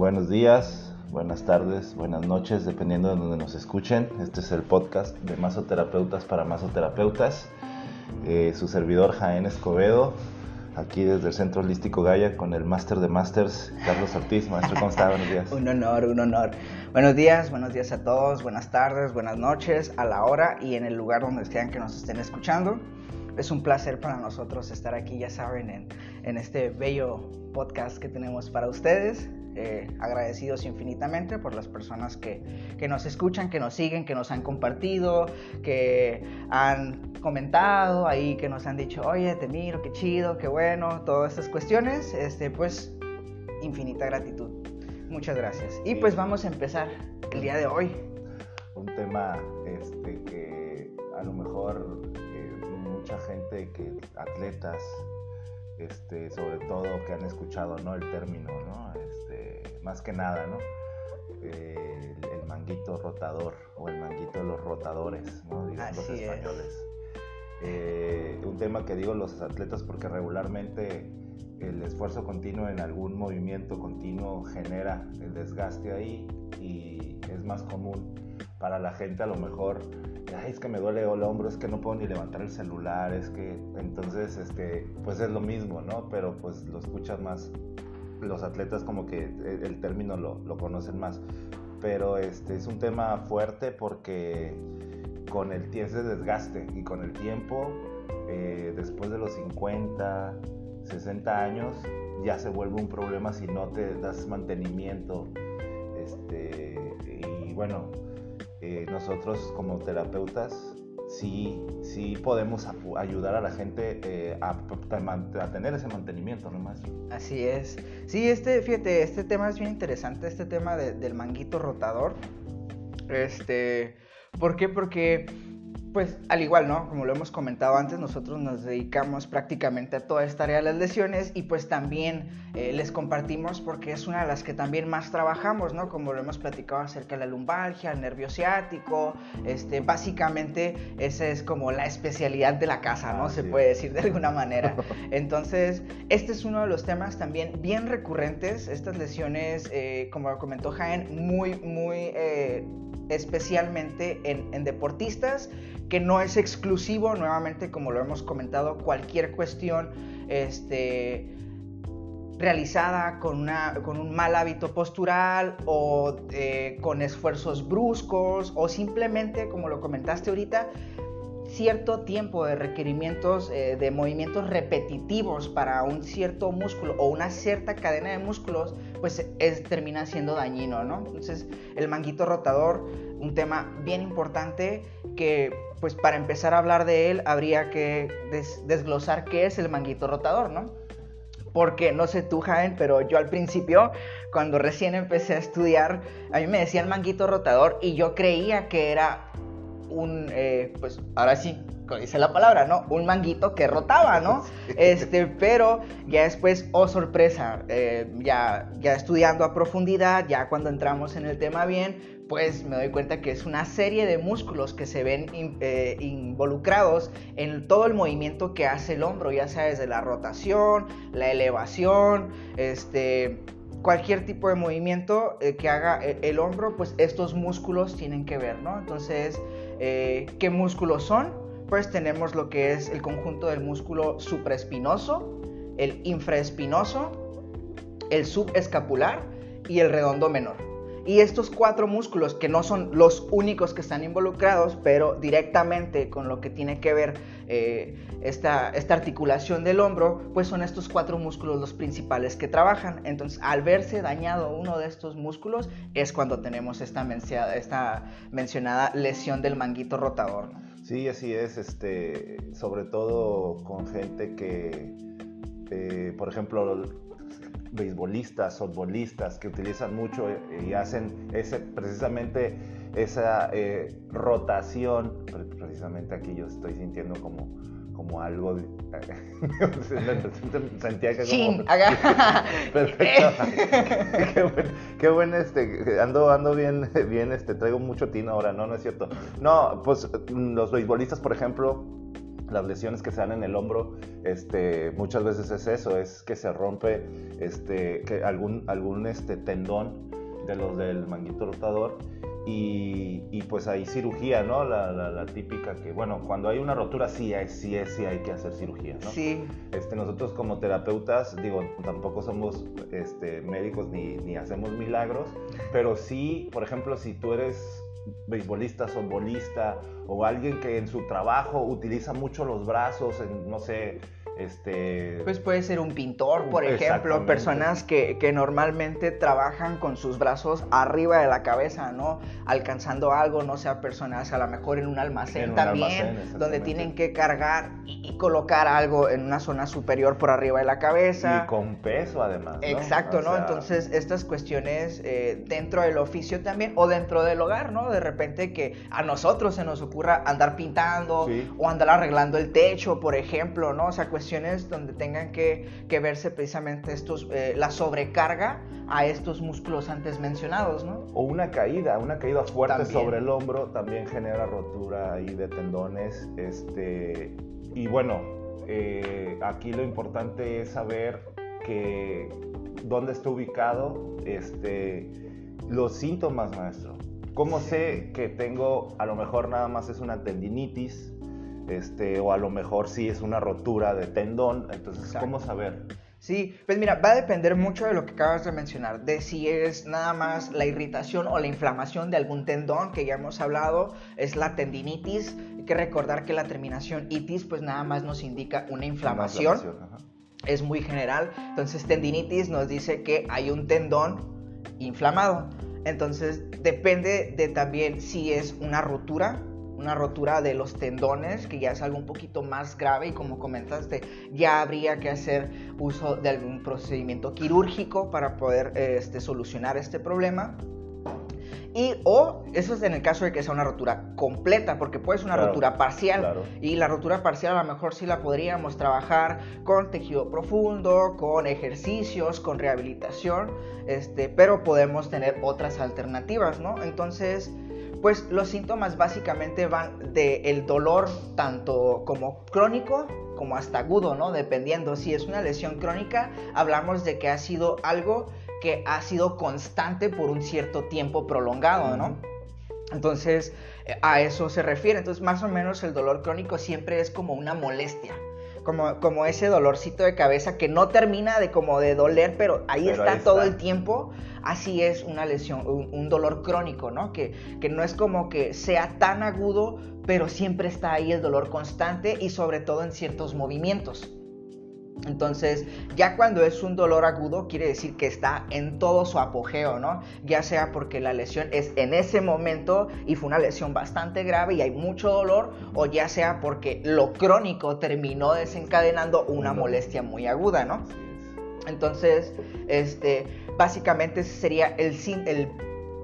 Buenos días, buenas tardes, buenas noches, dependiendo de donde nos escuchen. Este es el podcast de Masoterapeutas para Masoterapeutas. Eh, su servidor Jaén Escobedo, aquí desde el Centro Holístico Gaya con el Máster de Masters, Carlos Ortiz. Maestro, ¿cómo está? Buenos días. un honor, un honor. Buenos días, buenos días a todos, buenas tardes, buenas noches, a la hora y en el lugar donde quieran que nos estén escuchando. Es un placer para nosotros estar aquí, ya saben, en, en este bello podcast que tenemos para ustedes. Eh, agradecidos infinitamente por las personas que, que, nos escuchan, que nos siguen, que nos han compartido, que han comentado ahí, que nos han dicho, oye, te miro, qué chido, qué bueno, todas estas cuestiones, este, pues infinita gratitud. Muchas gracias. Y pues vamos a empezar el día de hoy. Un tema este, que a lo mejor eh, mucha gente, que atletas, este, sobre todo que han escuchado ¿no? el término, ¿no? Este, más que nada, ¿no? Eh, el, manguito rotador o el manguito de los rotadores, ¿no? Digan los españoles. Eh, un tema que digo los atletas porque regularmente el esfuerzo continuo en algún movimiento continuo genera el desgaste ahí y es más común para la gente a lo mejor Ay, es que me duele el hombro, es que no puedo ni levantar el celular, es que entonces este pues es lo mismo, ¿no? Pero pues lo escuchas más los atletas como que el término lo, lo conocen más. Pero este es un tema fuerte porque con el tiempo de desgaste y con el tiempo, eh, después de los 50, 60 años, ya se vuelve un problema si no te das mantenimiento. Este, y bueno, eh, nosotros como terapeutas sí, sí podemos ayudar a la gente eh, a, tener ese mantenimiento, ¿no, maestro? Así es. Sí, este, fíjate, este tema es bien interesante, este tema del manguito rotador. Este, ¿por qué? Porque pues al igual, ¿no? Como lo hemos comentado antes, nosotros nos dedicamos prácticamente a toda esta área de las lesiones y pues también eh, les compartimos porque es una de las que también más trabajamos, ¿no? Como lo hemos platicado acerca de la lumbalgia, el nervio ciático, este, básicamente esa es como la especialidad de la casa, ¿no? Se puede decir de alguna manera. Entonces, este es uno de los temas también bien recurrentes, estas lesiones, eh, como comentó Jaén, muy, muy... Eh, especialmente en, deportistas, que no es exclusivo, nuevamente como lo hemos comentado, cualquier cuestión este, realizada con, una, con un mal hábito postural o eh, con esfuerzos bruscos o simplemente, como lo comentaste ahorita, cierto tiempo de requerimientos eh, de movimientos repetitivos para un cierto músculo o una cierta cadena de músculos, pues es, termina siendo dañino, ¿no? Entonces, el manguito rotador, un tema bien importante que, pues para empezar a hablar de él, habría que desglosar qué es el manguito rotador, ¿no? Porque no sé tú, Jaén, pero yo al principio, cuando recién empecé a estudiar, a mí me decían manguito rotador y yo creía que era un, eh, pues ahora sí, dice la palabra, ¿no? Un manguito que rotaba, ¿no? Este, pero ya después, oh sorpresa, eh, ya, ya estudiando a profundidad, ya cuando entramos en el tema bien, pues me doy cuenta que es una serie de músculos que se ven eh, involucrados en todo el movimiento que hace el hombro, ya sea desde la rotación, la elevación, este cualquier tipo de movimiento que haga el, hombro, pues estos músculos tienen que ver, ¿no? Entonces, eh, ¿Qué músculos son? Pues tenemos lo que es el conjunto del músculo supraespinoso, el infraespinoso, el subescapular y el redondo menor. Y estos cuatro músculos, que no son los únicos que están involucrados, pero directamente con lo que tiene que ver eh, esta, esta, articulación del hombro, pues son estos cuatro músculos los principales que trabajan. Entonces, al verse dañado uno de estos músculos, es cuando tenemos esta, esta mencionada lesión del manguito rotador. Sí, así es, este, sobre todo con gente que, eh, por ejemplo, beisbolistas, softbolistas que utilizan mucho y hacen ese, precisamente esa eh, rotación, precisamente aquí yo estoy sintiendo como, como algo, sentía que como... Perfecto. qué, buen, qué buen, este, ando, ando bien, bien, este, traigo mucho tino ahora, no, no es cierto. No, pues los beisbolistas, por ejemplo, las lesiones que se dan en el hombro, este, muchas veces es eso, es que se rompe este, que algún, algún este, tendón de los del manguito rotador y, pues hay cirugía, ¿no? La, típica que, bueno, cuando hay una rotura sí, hay, sí, sí hay que hacer cirugía, ¿no? Sí. Este, nosotros como terapeutas, digo, tampoco somos este, médicos ni, ni hacemos milagros, pero sí, por ejemplo, si tú eres beisbolista, softbolista o alguien que en su trabajo utiliza mucho los brazos, en, no sé, este... Pues puede ser un pintor, por ejemplo, personas que, que, normalmente trabajan con sus brazos arriba de la cabeza, ¿no? Alcanzando algo, no sea personas a lo mejor en un almacén también, donde tienen que cargar y, colocar algo en una zona superior por arriba de la cabeza. Y con peso además. ¿no? Exacto, ¿no? Entonces estas cuestiones eh, dentro del oficio también o dentro del hogar, ¿no? De repente que a nosotros se nos ocurra andar pintando o andar arreglando el techo, por ejemplo, ¿no? O sea, cuestiones donde tengan que, verse precisamente estos, eh, la sobrecarga a estos músculos antes mencionados, ¿no? O una caída, una caída fuerte sobre el hombro también genera rotura ahí de tendones. Este, y bueno, eh, aquí lo importante es saber que dónde está ubicado este, los síntomas, maestro. ¿Cómo sé que tengo, a lo mejor nada más es una tendinitis, este, o a lo mejor sí es una rotura de tendón, entonces, ¿cómo saber? Sí, pues mira, va a depender mucho de lo que acabas de mencionar, de si es nada más la irritación o la inflamación de algún tendón, que ya hemos hablado, es la tendinitis. Hay que recordar que la terminación itis, pues nada más nos indica una inflamación. es muy general. Entonces, tendinitis nos dice que hay un tendón inflamado. Entonces, depende de también si es una rotura una rotura de los tendones, que ya es algo un poquito más grave y como comentaste, ya habría que hacer uso de algún procedimiento quirúrgico para poder este, solucionar este problema. Y o eso es en el caso de que sea una rotura completa, porque puede ser una rotura parcial. Y la rotura parcial a lo mejor sí la podríamos trabajar con tejido profundo, con ejercicios, con rehabilitación, este, pero podemos tener otras alternativas, ¿no? Entonces, pues los síntomas básicamente van del dolor tanto como crónico como hasta agudo, ¿no? Dependiendo. Si es una lesión crónica, hablamos de que ha sido algo que ha sido constante por un cierto tiempo prolongado, ¿no? Entonces, eh, a eso se refiere. Entonces, más o menos el dolor crónico siempre es como una molestia como, ese dolorcito de cabeza que no termina de como de doler, pero ahí está todo el tiempo. Así es una lesión, un, dolor crónico, ¿no? Que, que no es como que sea tan agudo, pero siempre está ahí el dolor constante y sobre todo en ciertos movimientos. Entonces, ya cuando es un dolor agudo, quiere decir que está en todo su apogeo, ¿no? Ya sea porque la lesión es en ese momento y fue una lesión bastante grave y hay mucho dolor, o ya sea porque lo crónico terminó desencadenando una molestia muy aguda, ¿no? Entonces, este, básicamente ese sería el, el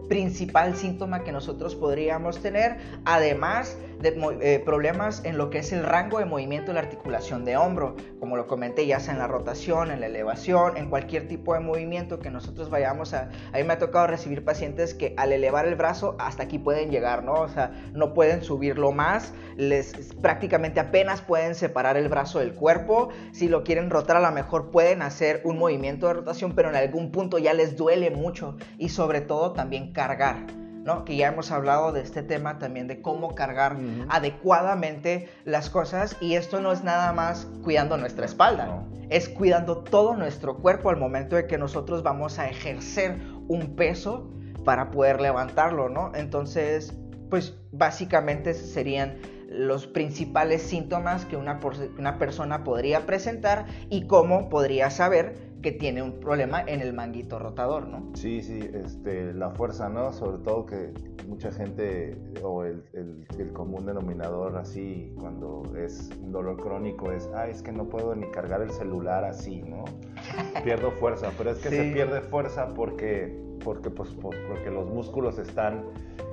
principal síntoma que nosotros podríamos tener, además de eh, problemas en lo que es el rango de movimiento de la articulación de hombro, como lo comenté, ya sea en la rotación, en la elevación, en cualquier tipo de movimiento que nosotros vayamos a... A mí me ha tocado recibir pacientes que al elevar el brazo hasta aquí pueden llegar, ¿no? O sea, no pueden subirlo más, les prácticamente apenas pueden separar el brazo del cuerpo, si lo quieren rotar a lo mejor pueden hacer un movimiento de rotación, pero en algún punto ya les duele mucho y sobre todo también cargar. ¿No? Que ya hemos hablado de este tema también de cómo cargar adecuadamente las cosas y esto no es nada más cuidando nuestra espalda, es cuidando todo nuestro cuerpo al momento de que nosotros vamos a ejercer un peso para poder levantarlo, ¿no? Entonces, pues básicamente serían los principales síntomas que una, una persona podría presentar y cómo podría saber que tiene un problema en el manguito rotador, ¿no? Sí, sí, este, la fuerza, ¿no? Sobre todo que mucha gente o el, el, común denominador así cuando es un dolor crónico es, ah, es que no puedo ni cargar el celular así, ¿no? Pierdo fuerza, pero es que se pierde fuerza porque, porque, pues, porque los músculos están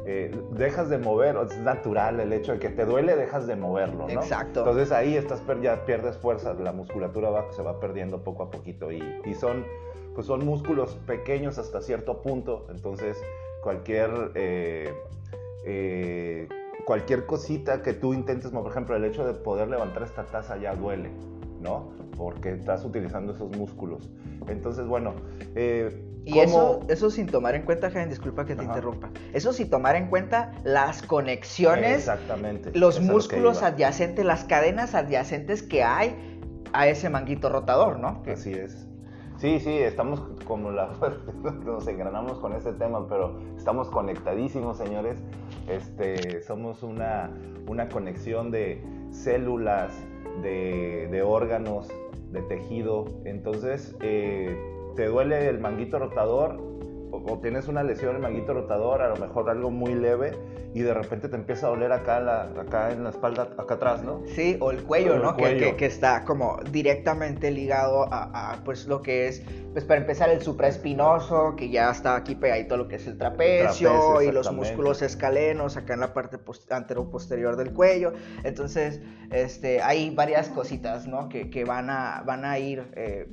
eh, dejas de mover, es natural el hecho de que te duele, dejas de moverlo, ¿no? Exacto. Entonces ahí estás ya pierdes fuerza, la musculatura va, se va perdiendo poco a poquito y, y, son, pues son músculos pequeños hasta cierto punto, entonces cualquier eh, eh, cualquier cosita que tú intentes, por ejemplo, el hecho de poder levantar esta taza ya duele, ¿no? Porque estás utilizando esos músculos. Entonces, bueno, eh, y eso, eso sin tomar en cuenta, Jaime, disculpa que te interrumpa. Eso sin tomar en cuenta las conexiones, Exactamente. los músculos adyacentes, las cadenas adyacentes que hay a ese manguito rotador, ¿no? Así es. Sí, sí, estamos como la nos engranamos con este tema, pero estamos conectadísimos, señores. Este, somos una, una conexión de células, de, de órganos, de tejido. Entonces, eh, te duele el manguito rotador o, tienes una lesión en el manguito rotador, a lo mejor algo muy leve, y de repente te empieza a doler acá, la, acá en la espalda, acá atrás, ¿no? Sí, o el cuello, ¿no? Que, que, está como directamente ligado a, pues lo que es, pues para empezar el supraespinoso, que ya está aquí pegadito lo que es el trapecio, y los músculos escalenos acá en la parte antero-posterior del cuello. Entonces, este, hay varias cositas, ¿no? Que, que van, a, van a ir... Eh,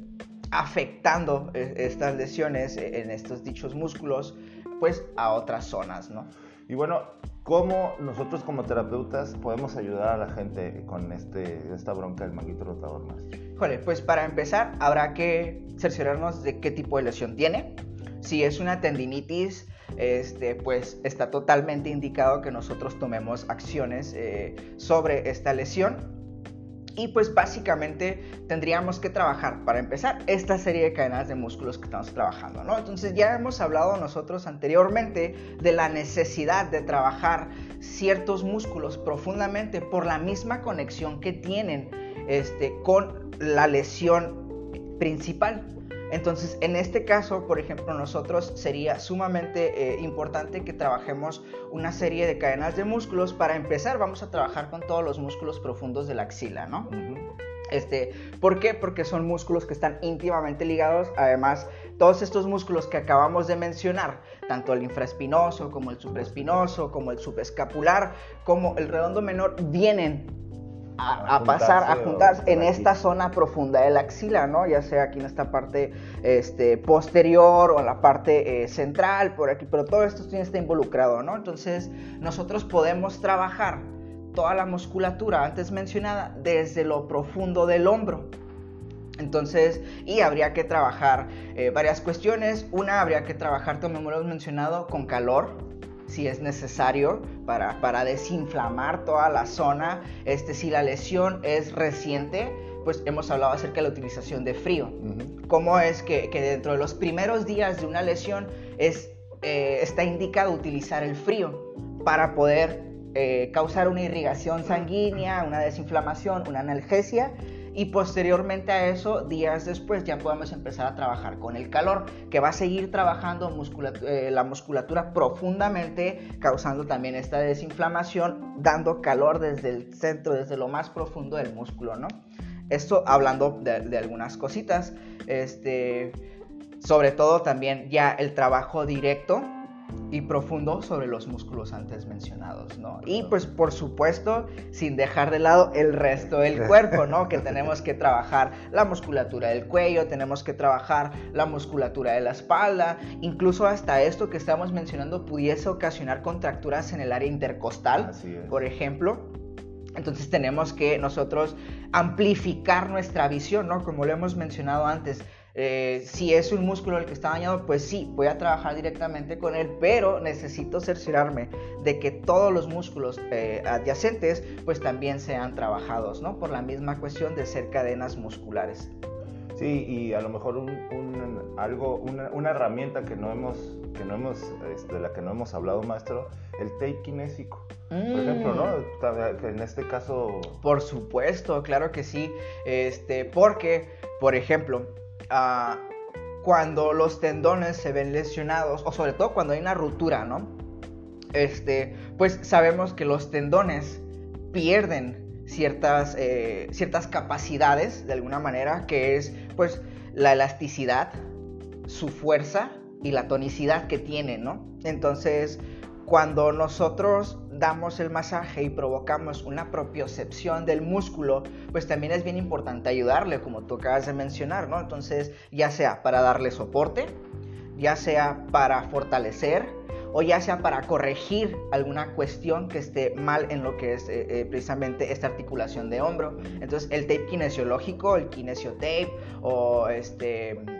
afectando e, estas lesiones e, en estos dichos músculos, pues a otras zonas, ¿no? Y bueno, ¿cómo nosotros como terapeutas podemos ayudar a la gente con este, esta bronca del manguito rotador más? Híjole, pues para empezar habrá que cerciorarnos de qué tipo de lesión tiene. Si es una tendinitis, este, pues está totalmente indicado que nosotros tomemos acciones eh, sobre esta lesión y pues básicamente tendríamos que trabajar, para empezar, esta serie de cadenas de músculos que estamos trabajando, ¿no? Entonces ya hemos hablado nosotros anteriormente de la necesidad de trabajar ciertos músculos profundamente por la misma conexión que tienen este, con la lesión principal. Entonces, en este caso, por ejemplo, nosotros sería sumamente eh, importante que trabajemos una serie de cadenas de músculos. Para empezar, vamos a trabajar con todos los músculos profundos de la axila, ¿no? Este, ¿Por qué? Porque son músculos que están íntimamente ligados. Además, todos estos músculos que acabamos de mencionar, tanto el infraespinoso como el supraespinoso, como el subescapular, como el redondo menor, vienen a, pasar, a juntarse en esta zona profunda de la axila, ¿no? Ya sea aquí en esta parte este, posterior o en la parte eh, central, por aquí, pero todo esto está involucrado, ¿no? Entonces, nosotros podemos trabajar toda la musculatura antes mencionada desde lo profundo del hombro. Entonces, y habría que trabajar eh, varias cuestiones. Una, habría que trabajar, como hemos mencionado, con calor, si es necesario para, para desinflamar toda la zona. Este, si la lesión es reciente, pues hemos hablado acerca de la utilización de frío. Cómo es que, que, dentro de los primeros días de una lesión es, eh, está indicado utilizar el frío para poder eh, causar una irrigación sanguínea, una desinflamación, una analgesia y posteriormente a eso, días después, ya podemos empezar a trabajar con el calor, que va a seguir trabajando eh, la musculatura profundamente, causando también esta desinflamación, dando calor desde el centro, desde lo más profundo del músculo, ¿no? Esto hablando de, de algunas cositas, este, sobre todo también ya el trabajo directo y profundo sobre los músculos antes mencionados, ¿no? Y pues por supuesto, sin dejar de lado el resto del cuerpo, ¿no? Que tenemos que trabajar la musculatura del cuello, tenemos que trabajar la musculatura de la espalda, incluso hasta esto que estamos mencionando pudiese ocasionar contracturas en el área intercostal, por ejemplo. Entonces tenemos que nosotros amplificar nuestra visión, ¿no? Como lo hemos mencionado antes, eh, si es un músculo el que está dañado, pues sí, voy a trabajar directamente con él, pero necesito cerciorarme de que todos los músculos eh, adyacentes pues también sean trabajados, ¿no? Por la misma cuestión de ser cadenas musculares. Sí, y a lo mejor un, algo, una, herramienta que no hemos, que no hemos, este, de la que no hemos hablado, maestro, el tape kinésico. Por ejemplo, ¿no? Mm. En este caso. Por supuesto, claro que sí. Este, porque, por ejemplo, cuando los tendones se ven lesionados, o sobre todo cuando hay una ruptura, ¿no? Este, pues sabemos que los tendones pierden ciertas, eh, ciertas capacidades, de alguna manera, que es pues la elasticidad, su fuerza y la tonicidad que tienen, ¿no? Entonces, cuando nosotros damos el masaje y provocamos una propiocepción del músculo, pues también es bien importante ayudarle, como tú acabas de mencionar, ¿no? Entonces, ya sea para darle soporte, ya sea para fortalecer o ya sea para corregir alguna cuestión que esté mal en lo que es eh, eh, precisamente esta articulación de hombro. Entonces el tape kinesiológico, el kinesiotape o este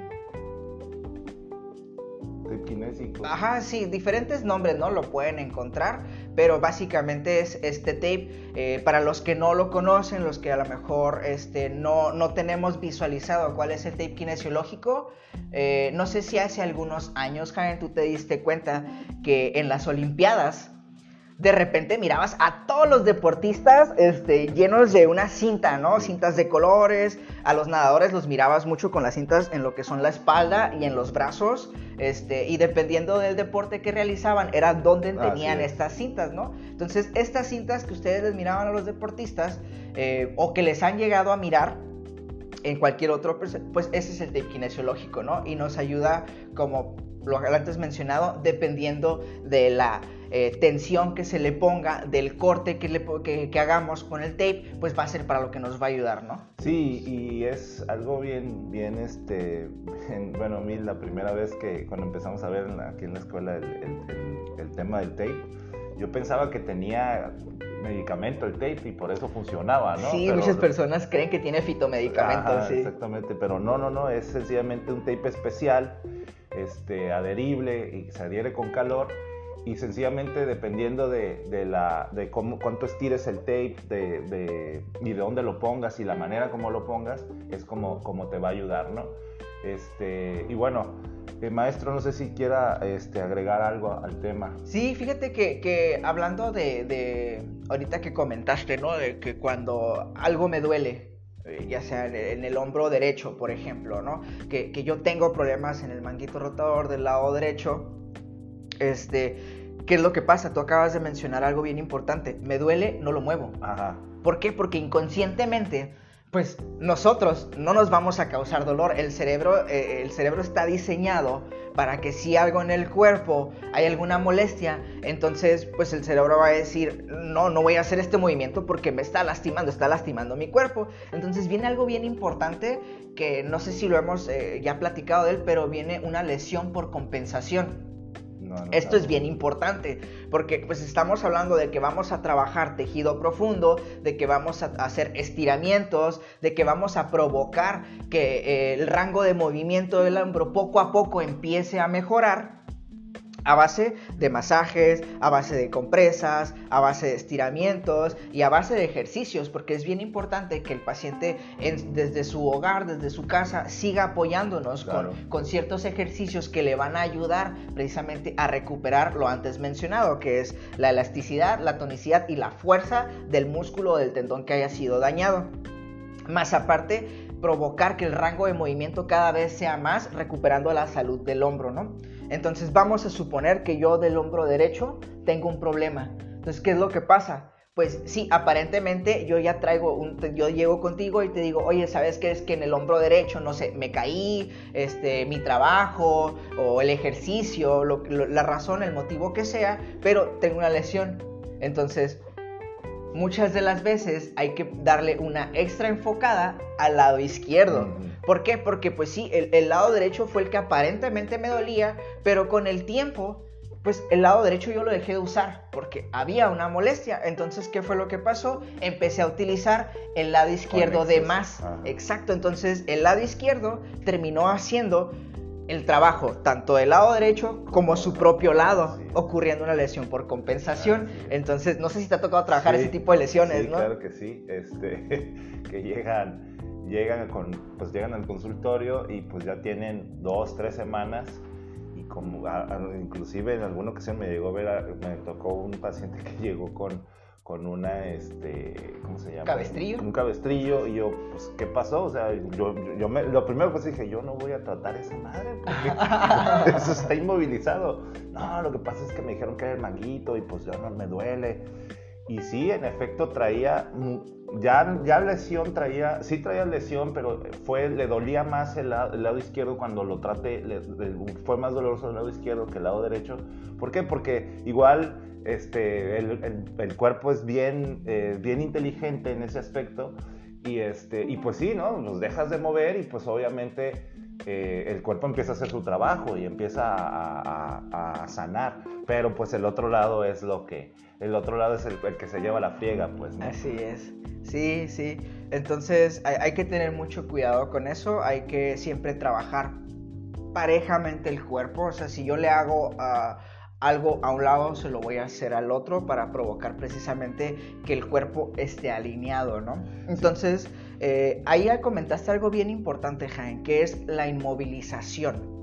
Ajá, sí, diferentes nombres, ¿no? Lo pueden encontrar, pero básicamente es este tape. Eh, para los que no lo conocen, los que a lo mejor este, no, no tenemos visualizado cuál es el tape kinesiológico, eh, no sé si hace algunos años, Jaime, tú te diste cuenta que en las Olimpiadas de repente mirabas a todos los deportistas este, llenos de una cinta, ¿no? Cintas de colores. A los nadadores los mirabas mucho con las cintas en lo que son la espalda y en los brazos. Este, y dependiendo del deporte que realizaban, era donde tenían estas cintas, ¿no? Entonces, estas cintas que ustedes les miraban a los deportistas eh, o que les han llegado a mirar, en cualquier otro, pues ese es el tape kinesiológico, ¿no? Y nos ayuda, como lo antes mencionado, dependiendo de la eh, tensión que se le ponga, del corte que, le, que, hagamos con el tape, pues va a ser para lo que nos va a ayudar, ¿no? Sí, y es algo bien, bien, este, bueno, a mí la primera vez que cuando empezamos a ver aquí en la escuela el, tema del tape, yo pensaba que tenía medicamento el tape y por eso funcionaba, ¿no? Sí, muchas personas creen que tiene fitomedicamento, sí. Exactamente, pero no, no, no, es sencillamente un tape especial, este, adherible y se adhiere con calor y sencillamente dependiendo de, de, la, de cómo, cuánto estires el tape de, de, y de dónde lo pongas y la manera como lo pongas, es como, como te va a ayudar, ¿no? Este, y bueno, eh, maestro, no sé si quiera este, agregar algo al tema. Sí, fíjate que, que hablando de, de, ahorita que comentaste, ¿no? De que cuando algo me duele, eh, ya sea en el, hombro derecho, por ejemplo, ¿no? Que, que yo tengo problemas en el manguito rotador del lado derecho, este, ¿qué es lo que pasa? Tú acabas de mencionar algo bien importante. Me duele, no lo muevo. Ajá. ¿Por qué? Porque inconscientemente, pues nosotros no nos vamos a causar dolor. El cerebro, eh, el cerebro está diseñado para que si algo en el cuerpo hay alguna molestia, entonces pues el cerebro va a decir, no, no voy a hacer este movimiento porque me está lastimando, está lastimando mi cuerpo. Entonces viene algo bien importante que no sé si lo hemos eh, ya platicado de él, pero viene una lesión por compensación. Esto es bien importante porque pues estamos hablando de que vamos a trabajar tejido profundo, de que vamos a hacer estiramientos, de que vamos a provocar que eh, el rango de movimiento del hombro poco a poco empiece a mejorar a base de masajes, a base de compresas, a base de estiramientos y a base de ejercicios, porque es bien importante que el paciente desde su hogar, desde su casa, siga apoyándonos con, ciertos ejercicios que le van a ayudar precisamente a recuperar lo antes mencionado, que es la elasticidad, la tonicidad y la fuerza del músculo o del tendón que haya sido dañado. Más aparte, provocar que el rango de movimiento cada vez sea más, recuperando la salud del hombro, ¿no? Entonces vamos a suponer que yo del hombro derecho tengo un problema. Entonces, ¿qué es lo que pasa? Pues sí, aparentemente yo ya traigo un, yo llego contigo y te digo, oye, ¿sabes qué es que en el hombro derecho, no sé, me caí, este, mi trabajo o el ejercicio, la razón, el motivo que sea, pero tengo una lesión. Entonces, muchas de las veces hay que darle una extra enfocada al lado izquierdo. ¿Por qué? Porque pues sí, el, lado derecho fue el que aparentemente me dolía, pero con el tiempo, pues el lado derecho yo lo dejé de usar porque había una molestia. Entonces, ¿qué fue lo que pasó? Empecé a utilizar el lado izquierdo de más. Exacto, entonces el lado izquierdo terminó haciendo el trabajo, tanto del lado derecho como su propio lado, ocurriendo una lesión por compensación. Entonces, no sé si te ha tocado trabajar ese tipo de lesiones, ¿no? Claro que sí, este, que llegan, llegan, con, pues llegan al consultorio y pues ya tienen dos, tres semanas y como, inclusive en alguna ocasión me llegó a ver, me tocó un paciente que llegó con con una, este, ¿cómo se llama? ¿Cabestrillo? Un cabestrillo y yo, pues, ¿qué pasó? O sea, yo, yo me, lo primero que dije, yo no voy a tratar esa madre porque eso está inmovilizado. No, lo que pasa es que me dijeron que era el manguito y pues ya no me duele. Y sí, en efecto traía, ya, ya lesión traía, sí traía lesión, pero fue, le dolía más el lado, izquierdo cuando lo traté, fue más doloroso el lado izquierdo que el lado derecho. ¿Por qué? Porque igual este, el, cuerpo es bien, eh, bien inteligente en ese aspecto y, este, y pues sí, ¿no? Nos dejas de mover y pues obviamente eh, el cuerpo empieza a hacer su trabajo y empieza a, sanar. Pero pues el otro lado es lo que, el otro lado es el, que se lleva la friega, pues. Así es. Sí, sí. Entonces hay, que tener mucho cuidado con eso. Hay que siempre trabajar parejamente el cuerpo. O sea, si yo le hago... Uh, algo a un lado se lo voy a hacer al otro para provocar precisamente que el cuerpo esté alineado, ¿no? Entonces, eh, ahí comentaste algo bien importante, Jaén, que es la inmovilización.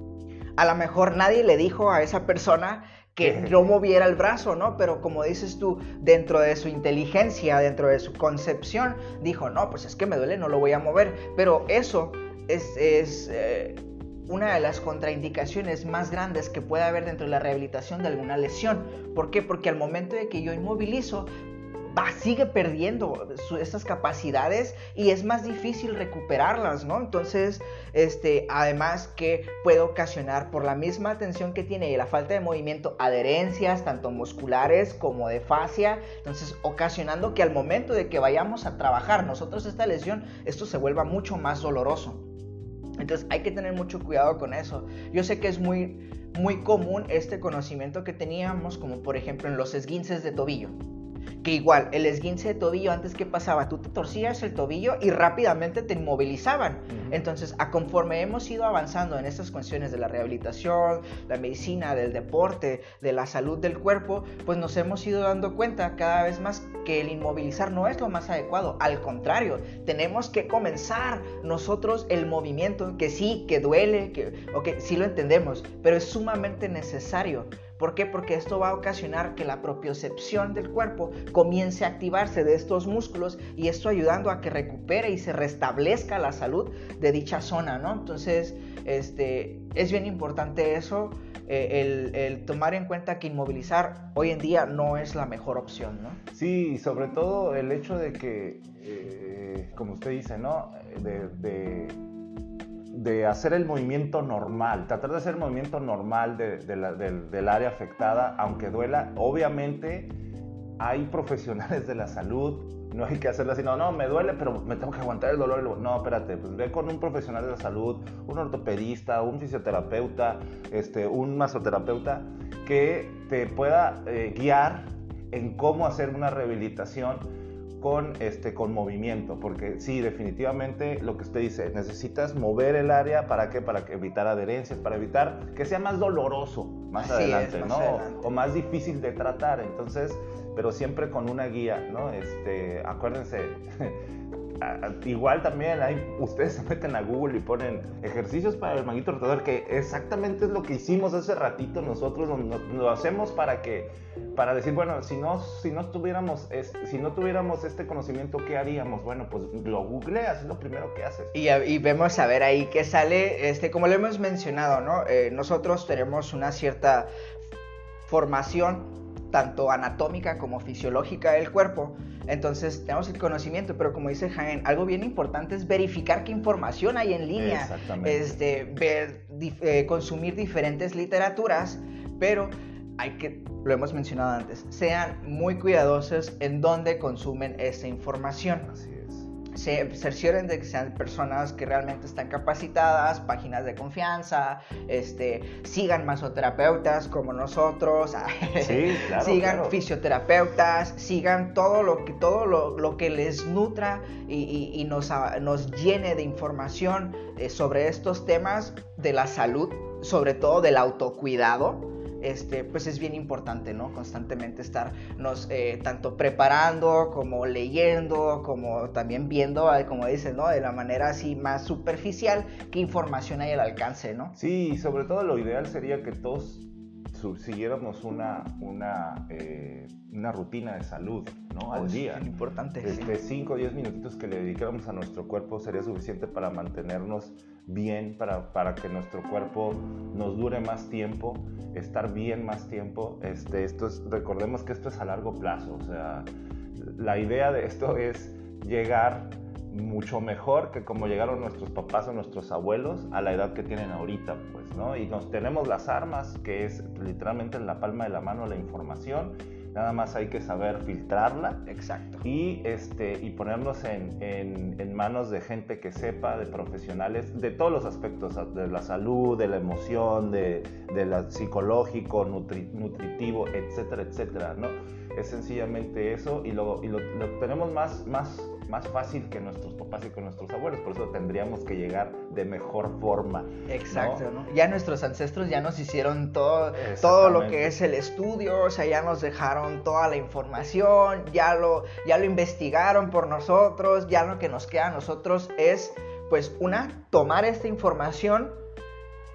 A lo mejor nadie le dijo a esa persona que no moviera el brazo, ¿no? Pero como dices tú, dentro de su inteligencia, dentro de su concepción, dijo, no, pues es que me duele, no lo voy a mover. Pero eso es, es eh, una de las contraindicaciones más grandes que puede haber dentro de la rehabilitación de alguna lesión. ¿Por qué? Porque al momento de que yo inmovilizo, va, sigue perdiendo esas capacidades y es más difícil recuperarlas, ¿no? Entonces, este, además que puede ocasionar por la misma tensión que tiene y la falta de movimiento, adherencias, tanto musculares como de fascia, entonces ocasionando que al momento de que vayamos a trabajar nosotros esta lesión, esto se vuelva mucho más doloroso. Entonces hay que tener mucho cuidado con eso. Yo sé que es muy, muy común este conocimiento que teníamos, como por ejemplo en los esguinces de tobillo que igual, el esguince de tobillo, antes que pasaba, tú te torcías el tobillo y rápidamente te inmovilizaban. Entonces, a conforme hemos ido avanzando en estas cuestiones de la rehabilitación, la medicina, del deporte, de la salud del cuerpo, pues nos hemos ido dando cuenta cada vez más que el inmovilizar no es lo más adecuado. Al contrario, tenemos que comenzar nosotros el movimiento, que sí, que duele, que okay, sí lo entendemos, pero es sumamente necesario ¿Por qué? Porque esto va a ocasionar que la propiocepción del cuerpo comience a activarse de estos músculos y esto ayudando a que recupere y se restablezca la salud de dicha zona, ¿no? Entonces, este, es bien importante eso, eh, el, tomar en cuenta que inmovilizar hoy en día no es la mejor opción, ¿no? Sí, sobre todo el hecho de que, eh, como usted dice, ¿no? de de hacer el movimiento normal, tratar de hacer el movimiento normal del, área afectada, aunque duela. Obviamente hay profesionales de la salud, no hay que hacerlo así, no, no, me duele, pero me tengo que aguantar el dolor. No, espérate, pues ve con un profesional de la salud, un ortopedista, un fisioterapeuta, este, un masoterapeuta, que te pueda eh, guiar en cómo hacer una rehabilitación con, este, con movimiento, porque sí, definitivamente lo que usted dice, necesitas mover el área para qué, para evitar adherencias, para evitar que sea más doloroso más adelante, ¿no? O más difícil de tratar, entonces, pero siempre con una guía, ¿no? Este, acuérdense, igual también hay, ustedes se meten a Google y ponen ejercicios para el manguito rotador, que exactamente es lo que hicimos hace ratito nosotros, lo, hacemos para que, para decir, bueno, si no, si no tuviéramos, si no tuviéramos este conocimiento, ¿qué haríamos? Bueno, pues lo googleas, es lo primero que haces. Y, y vemos a ver ahí qué sale, este, como lo hemos mencionado, ¿no? Eh, nosotros tenemos una cierta formación tanto anatómica como fisiológica del cuerpo. Entonces tenemos el conocimiento, pero como dice Jaén, algo bien importante es verificar qué información hay en línea, este, ver, eh, consumir diferentes literaturas, pero hay que, lo hemos mencionado antes, sean muy cuidadosos en dónde consumen esa información se cercioren de que sean personas que realmente están capacitadas, páginas de confianza, este, sigan masoterapeutas como nosotros, sigan fisioterapeutas, sigan todo lo que, todo lo, que les nutra y, nos, nos, llene de información eh, sobre estos temas de la salud, sobre todo del autocuidado este, pues es bien importante, ¿no? Constantemente estarnos eh, tanto preparando como leyendo, como también viendo, eh, como dices, ¿no? De la manera así más superficial, qué información hay al alcance, ¿no? Sí, sobre todo lo ideal sería que todos siguiéramos una, una, eh, una rutina de salud ¿no? al día. Es importante. Este, 5 o 10 minutitos que le dedicáramos a nuestro cuerpo sería suficiente para mantenernos bien, para, para, que nuestro cuerpo nos dure más tiempo, estar bien más tiempo. Este, esto es, recordemos que esto es a largo plazo, o sea, la idea de esto es llegar mucho mejor que como llegaron nuestros papás o nuestros abuelos a la edad que tienen ahorita, pues, ¿no? Y nos tenemos las armas, que es literalmente en la palma de la mano la información, nada más hay que saber filtrarla. Exacto. Y, este, y ponernos en, en, manos de gente que sepa, de profesionales, de todos los aspectos, de la salud, de la emoción, de, de la psicológico, nutritivo, etcétera, etcétera, ¿no? Es sencillamente eso y lo, y lo, lo tenemos más, más más fácil que nuestros papás y con nuestros abuelos, por eso tendríamos que llegar de mejor forma. Exacto, ¿no? Ya nuestros ancestros ya nos hicieron todo, todo lo que es el estudio, o sea, ya nos dejaron toda la información, ya lo, ya lo investigaron por nosotros, ya lo que nos queda a nosotros es, pues, una, tomar esta información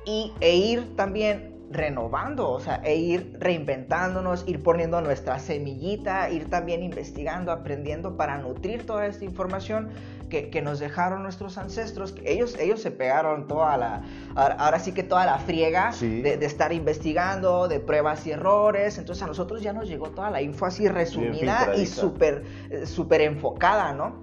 y, e ir también renovando, o sea, e ir reinventándonos, ir poniendo nuestra semillita, ir también investigando, aprendiendo para nutrir toda esta información que, nos dejaron nuestros ancestros. Ellos, ellos se pegaron toda la, ahora sí que toda la friega de, estar investigando, de pruebas y errores. Entonces a nosotros ya nos llegó toda la info así resumida y súper, eh, súper enfocada, ¿no?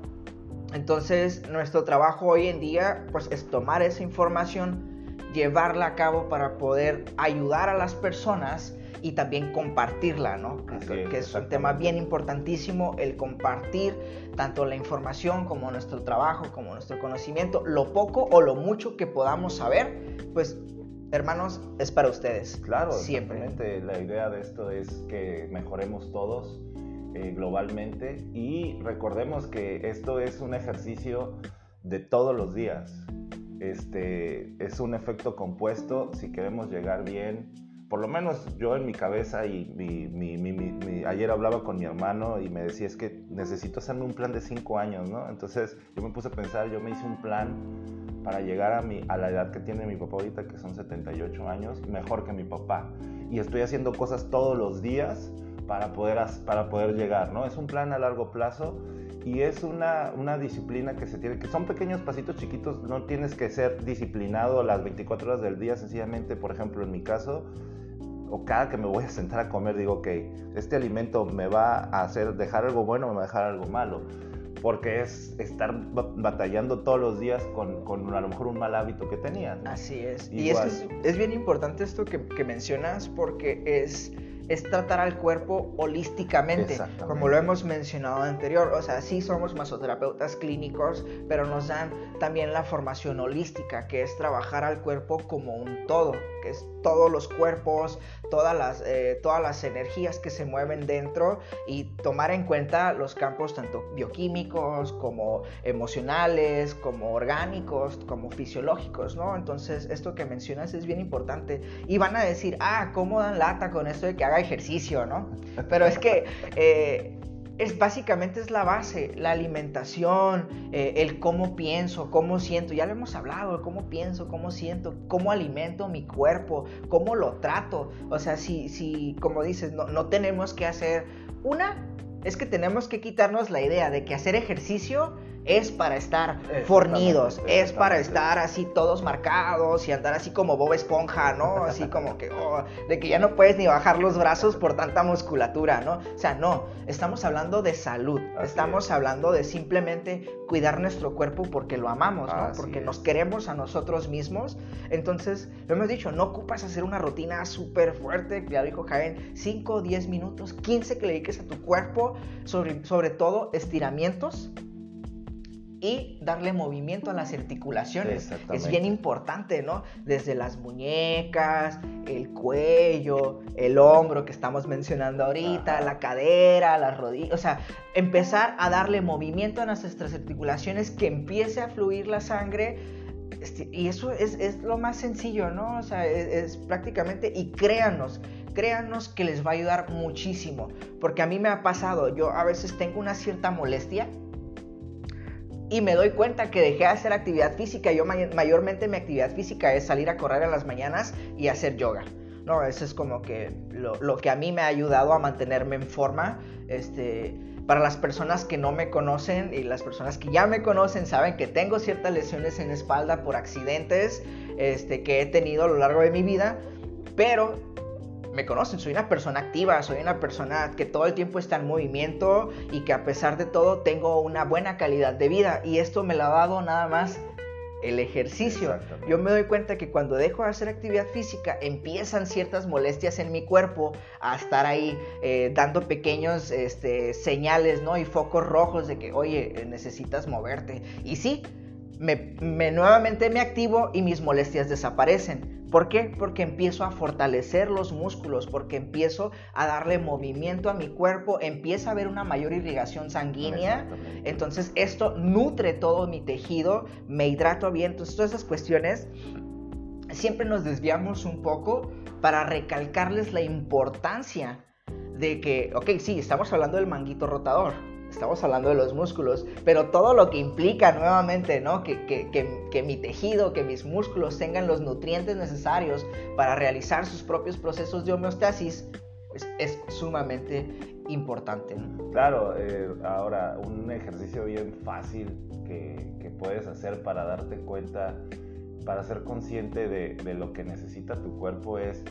Entonces nuestro trabajo hoy en día pues es tomar esa información llevarla a cabo para poder ayudar a las personas y también compartirla, ¿no? que, es, un tema bien importantísimo, el compartir tanto la información como nuestro trabajo, como nuestro conocimiento, lo poco o lo mucho que podamos saber, pues hermanos, es para ustedes. Claro, siempre. La idea de esto es que mejoremos todos eh, globalmente y recordemos que esto es un ejercicio de todos los días este, es un efecto compuesto si queremos llegar bien. Por lo menos yo en mi cabeza y ayer hablaba con mi hermano y me decía es que necesito hacerme un plan de cinco años, ¿no? Entonces yo me puse a pensar, yo me hice un plan para llegar a, mi, a la edad que tiene mi papá ahorita, que son 78 años, mejor que mi papá. Y estoy haciendo cosas todos los días para poder, para poder llegar, ¿no? Es un plan a largo plazo y es una, una, disciplina que se tiene, que son pequeños pasitos chiquitos, no tienes que ser disciplinado las 24 horas del día, sencillamente, por ejemplo, en mi caso, o cada que me voy a sentar a comer, digo, ok, este alimento me va a hacer dejar algo bueno o me va a dejar algo malo. Porque es estar batallando todos los días con, con a lo mejor un mal hábito que tenía. Así es. Y es, es, bien importante esto que, que mencionas porque es es tratar al cuerpo holísticamente, como lo hemos mencionado anterior. O sea, sí somos masoterapeutas clínicos, pero nos dan también la formación holística, que es trabajar al cuerpo como un todo, que es todos los cuerpos, todas las, eh, todas las energías que se mueven dentro y tomar en cuenta los campos tanto bioquímicos como emocionales, como orgánicos, como fisiológicos, ¿no? Entonces, esto que mencionas es bien importante. Y van a decir, ah, ¿cómo dan lata con esto de que haga ejercicio, ¿no? Pero es que eh, es básicamente es la base, la alimentación, eh, el cómo pienso, cómo siento. Ya lo hemos hablado, cómo pienso, cómo siento, cómo alimento mi cuerpo, cómo lo trato. O sea, si, si como dices, no, no tenemos que hacer una, es que tenemos que quitarnos la idea de que hacer ejercicio es para estar fornidos, es para estar así todos marcados y andar así como Bob Esponja, ¿no? Así como que, oh, de que ya no puedes ni bajar los brazos por tanta musculatura, ¿no? O sea, no, estamos hablando de salud, estamos hablando de simplemente cuidar nuestro cuerpo porque lo amamos, ¿no? porque nos queremos a nosotros mismos. Entonces, lo hemos dicho, no ocupas hacer una rutina súper fuerte, ya dijo Jaén, 5, 10 minutos, 15 que le dediques a tu cuerpo, sobre, sobre todo estiramientos y darle movimiento a las articulaciones. Es bien importante, ¿no? Desde las muñecas, el cuello, el hombro que estamos mencionando ahorita, la cadera, las rodillas, o sea, empezar a darle movimiento a nuestras articulaciones, que empiece a fluir la sangre. Este, y eso es, lo más sencillo, ¿no? O sea, es prácticamente, y créanos, créanos que les va a ayudar muchísimo, porque a mí me ha pasado, yo a veces tengo una cierta molestia y me doy cuenta que dejé de hacer actividad física. Yo mayormente mi actividad física es salir a correr en las mañanas y hacer yoga. No, eso es como que lo, que a mí me ha ayudado a mantenerme en forma. Este, para las personas que no me conocen y las personas que ya me conocen saben que tengo ciertas lesiones en espalda por accidentes este, que he tenido a lo largo de mi vida. Pero me conocen, soy una persona activa, soy una persona que todo el tiempo está en movimiento y que a pesar de todo tengo una buena calidad de vida y esto me lo ha dado nada más el ejercicio. Yo me doy cuenta que cuando dejo de hacer actividad física empiezan ciertas molestias en mi cuerpo a estar ahí eh, dando pequeños este, señales ¿no? y focos rojos de que, oye, necesitas moverte. Y sí, me, nuevamente me activo y mis molestias desaparecen. ¿Por qué? Porque empiezo a fortalecer los músculos, porque empiezo a darle movimiento a mi cuerpo, empieza a haber una mayor irrigación sanguínea. Entonces esto nutre todo mi tejido, me hidrato bien. Entonces todas esas cuestiones siempre nos desviamos un poco para recalcarles la importancia de que, ok, sí, estamos hablando del manguito rotador, estamos hablando de los músculos, pero todo lo que implica nuevamente, ¿no? Que, que, mi tejido, que mis músculos tengan los nutrientes necesarios para realizar sus propios procesos de homeostasis, pues, es sumamente importante. Claro, eh, ahora un ejercicio bien fácil que, puedes hacer para darte cuenta, para ser consciente de, de lo que necesita tu cuerpo es,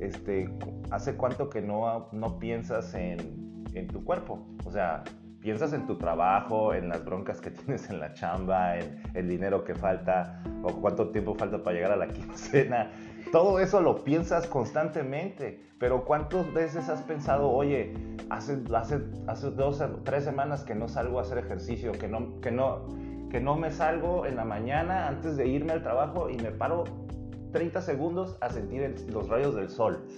este, ¿hace cuánto que no, no piensas en, en tu cuerpo? O sea, piensas en tu trabajo, en las broncas que tienes en la chamba, en el dinero que falta o cuánto tiempo falta para llegar a la quincena. Todo eso lo piensas constantemente, pero ¿cuántas veces has pensado, oye, hace, hace, hace dos, tres semanas que no salgo a hacer ejercicio, que no, que, no, que no me salgo en la mañana antes de irme al trabajo y me paro 30 segundos a sentir los rayos del sol?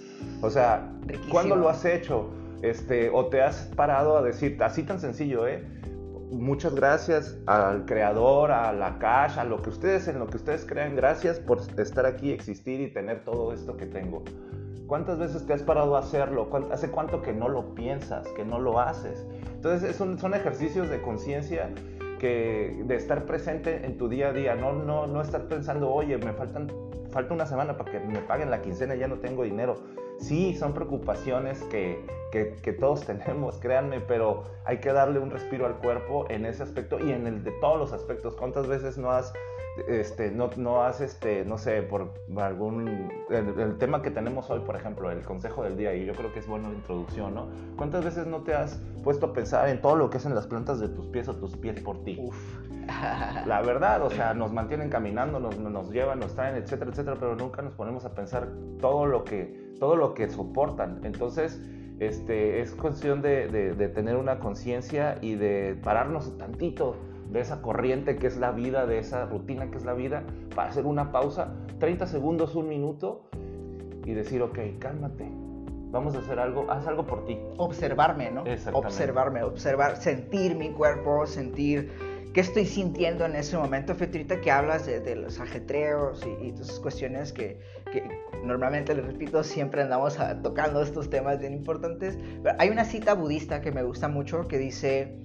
O sea, ¿cuándo lo has hecho? Este, o te has parado a decir, así tan sencillo, ¿eh? Muchas gracias al creador, a la cash, a lo que ustedes, en lo que ustedes crean, gracias por estar aquí, existir y tener todo esto que tengo. ¿Cuántas veces te has parado a hacerlo? ¿Hace cuánto que no lo piensas, que no lo haces? Entonces son, son ejercicios de conciencia que de estar presente en tu día a día, no, no, no estar pensando, oye, me faltan, falta una semana para que me paguen la quincena, ya no tengo dinero Sí, son preocupaciones que, que, todos tenemos, créanme, pero hay que darle un respiro al cuerpo en ese aspecto y en el de todos los aspectos. ¿Cuántas veces no has, este, no, no has, este, no sé, por algún, el, tema que tenemos hoy, por ejemplo, el consejo del día, y yo creo que es buena la introducción, ¿no? ¿Cuántas veces no te has puesto a pensar en todo lo que hacen las plantas de tus pies o tus pies por ti? Uf. La verdad, o sea, nos mantienen caminando, nos, nos llevan, nos traen, etcétera, etcétera, pero nunca nos ponemos a pensar todo lo que todo lo que soportan. Entonces, este, es cuestión de, tener una conciencia y de pararnos tantito de esa corriente que es la vida, de esa rutina que es la vida, para hacer una pausa, 30 segundos, un minuto, y decir, ok, cálmate, vamos a hacer algo, haz algo por ti. Observarme, ¿no? Observarme, observar, sentir mi cuerpo, sentir qué estoy sintiendo en ese momento. Fíjate que hablas de, los ajetreos y, y, todas esas cuestiones que, que, normalmente, les repito, siempre andamos tocando estos temas bien importantes. Pero hay una cita budista que me gusta mucho que dice,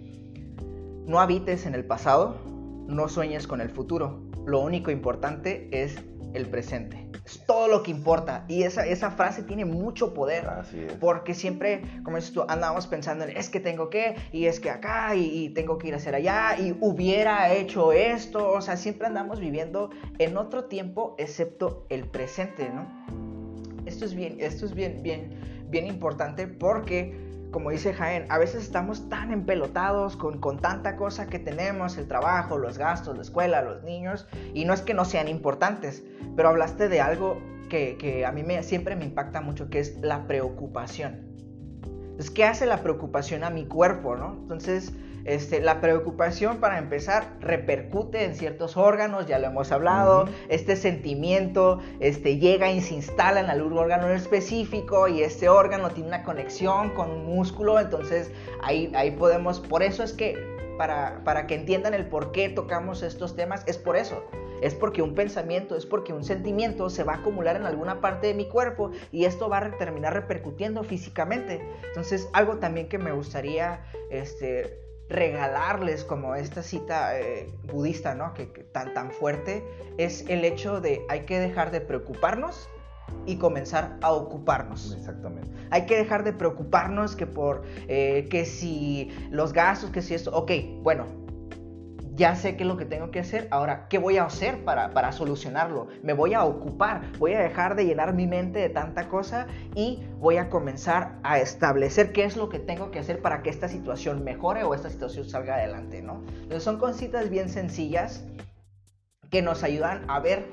no habites en el pasado, no sueñes con el futuro. Lo único importante es el presente. Es todo lo que importa. Y esa, esa frase tiene mucho poder. Porque siempre, como dices tú, andamos pensando en es que tengo que, y es que acá, y, tengo que ir a hacer allá, y hubiera hecho esto. O sea, siempre andamos viviendo en otro tiempo, excepto el presente, ¿no? Esto es bien, esto es bien, bien, bien importante porque como dice Jaén, a veces estamos tan empelotados con, con, tanta cosa que tenemos, el trabajo, los gastos, la escuela, los niños, y no es que no sean importantes, pero hablaste de algo que, que a mí me, siempre me impacta mucho, que es la preocupación. Entonces, ¿qué hace la preocupación a mi cuerpo, no? Entonces, este, la preocupación, para empezar, repercute en ciertos órganos, ya lo hemos hablado. Este sentimiento este, llega y se instala en algún órgano específico y este órgano tiene una conexión con un músculo. Entonces, ahí, ahí podemos, por eso es que, para, para que entiendan el por qué tocamos estos temas, es por eso es porque un pensamiento, es porque un sentimiento se va a acumular en alguna parte de mi cuerpo y esto va a terminar repercutiendo físicamente. Entonces, algo también que me gustaría este, regalarles como esta cita eh, budista, ¿no? Que, tan, tan fuerte, es el hecho de hay que dejar de preocuparnos y comenzar a ocuparnos. Exactamente. Hay que dejar de preocuparnos que por eh, que si los gastos, que si esto, ok, bueno, ya sé qué es lo que tengo que hacer, ahora, ¿qué voy a hacer para, para, solucionarlo? Me voy a ocupar, voy a dejar de llenar mi mente de tanta cosa y voy a comenzar a establecer qué es lo que tengo que hacer para que esta situación mejore o esta situación salga adelante, ¿no? Son cositas bien sencillas que nos ayudan a ver